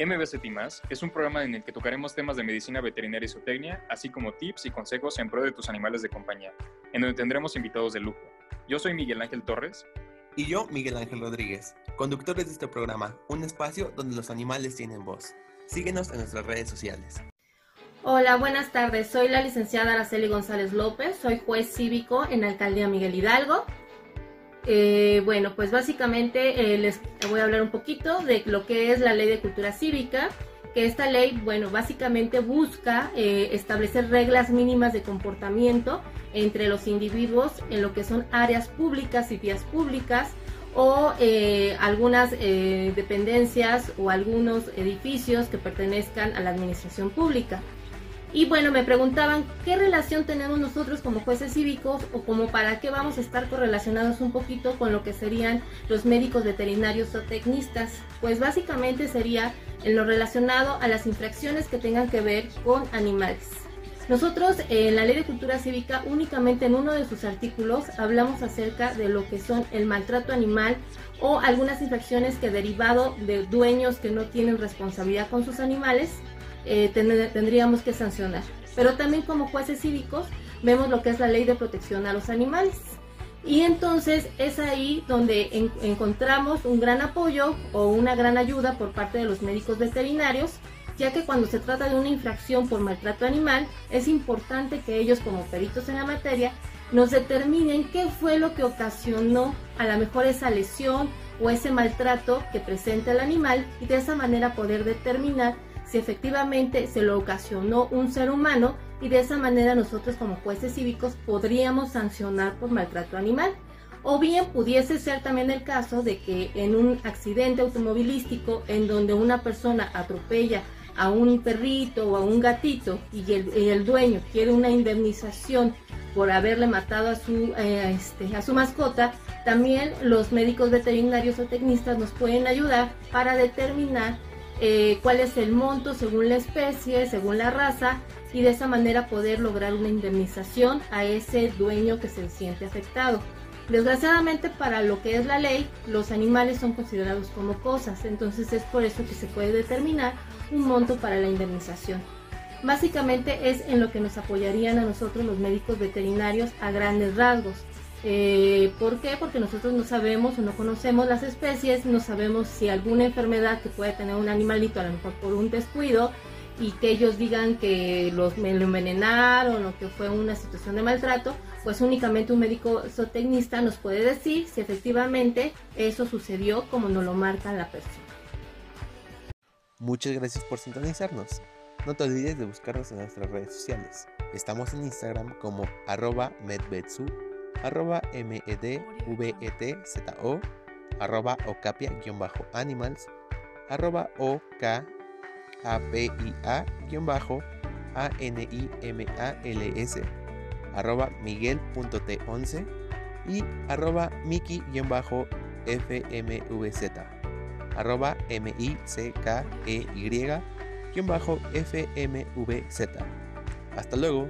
MBCT es un programa en el que tocaremos temas de medicina veterinaria y zootecnia, así como tips y consejos en pro de tus animales de compañía, en donde tendremos invitados de lujo. Yo soy Miguel Ángel Torres. Y yo, Miguel Ángel Rodríguez, conductores de este programa, un espacio donde los animales tienen voz. Síguenos en nuestras redes sociales. Hola, buenas tardes. Soy la licenciada Araceli González López, soy juez cívico en la alcaldía Miguel Hidalgo. Eh, bueno, pues básicamente eh, les voy a hablar un poquito de lo que es la ley de cultura cívica, que esta ley, bueno, básicamente busca eh, establecer reglas mínimas de comportamiento entre los individuos en lo que son áreas públicas y vías públicas o algunas dependencias o algunos edificios que pertenezcan a la administración pública. Y bueno, me preguntaban qué relación tenemos nosotros como jueces cívicos o como para qué vamos a estar correlacionados un poquito con lo que serían los médicos veterinarios o tecnistas. Pues básicamente sería en lo relacionado a las infracciones que tengan que ver con animales. Nosotros en la Ley de Cultura Cívica únicamente en uno de sus artículos hablamos acerca de lo que son el maltrato animal o algunas infracciones que derivado de dueños que no tienen responsabilidad con sus animales eh, tendríamos que sancionar. Pero también como jueces cívicos vemos lo que es la ley de protección a los animales. Y entonces es ahí donde encontramos un gran apoyo o una gran ayuda por parte de los médicos veterinarios, ya que cuando se trata de una infracción por maltrato animal, es importante que ellos como peritos en la materia nos determinen qué fue lo que ocasionó a lo mejor esa lesión o ese maltrato que presenta el animal y de esa manera poder determinar si efectivamente se lo ocasionó un ser humano y de esa manera nosotros como jueces cívicos podríamos sancionar por maltrato animal. O bien pudiese ser también el caso de que en un accidente automovilístico en donde una persona atropella a un perrito o a un gatito y el, dueño quiere una indemnización por haberle matado a su, eh, este, a su mascota, también los médicos veterinarios o tecnistas nos pueden ayudar para determinar eh, cuál es el monto según la especie, según la raza, y de esa manera poder lograr una indemnización a ese dueño que se siente afectado. Desgraciadamente para lo que es la ley, los animales son considerados como cosas, entonces es por eso que se puede determinar un monto para la indemnización. Básicamente es en lo que nos apoyarían a nosotros los médicos veterinarios a grandes rasgos. Eh, ¿Por qué? Porque nosotros no sabemos o no conocemos las especies, no sabemos si alguna enfermedad que puede tener un animalito, a lo mejor por un descuido, y que ellos digan que los, lo envenenaron o que fue una situación de maltrato, pues únicamente un médico zootecnista nos puede decir si efectivamente eso sucedió como nos lo marca la persona. Muchas gracias por sintonizarnos. No te olvides de buscarnos en nuestras redes sociales. Estamos en Instagram como arroba medbetsu arroba medvetzo, arroba ocapia-animals, arroba okapia-animals, arroba miguel.t11 y arroba miki-fmvz, arroba mickey-fmvz. Hasta luego.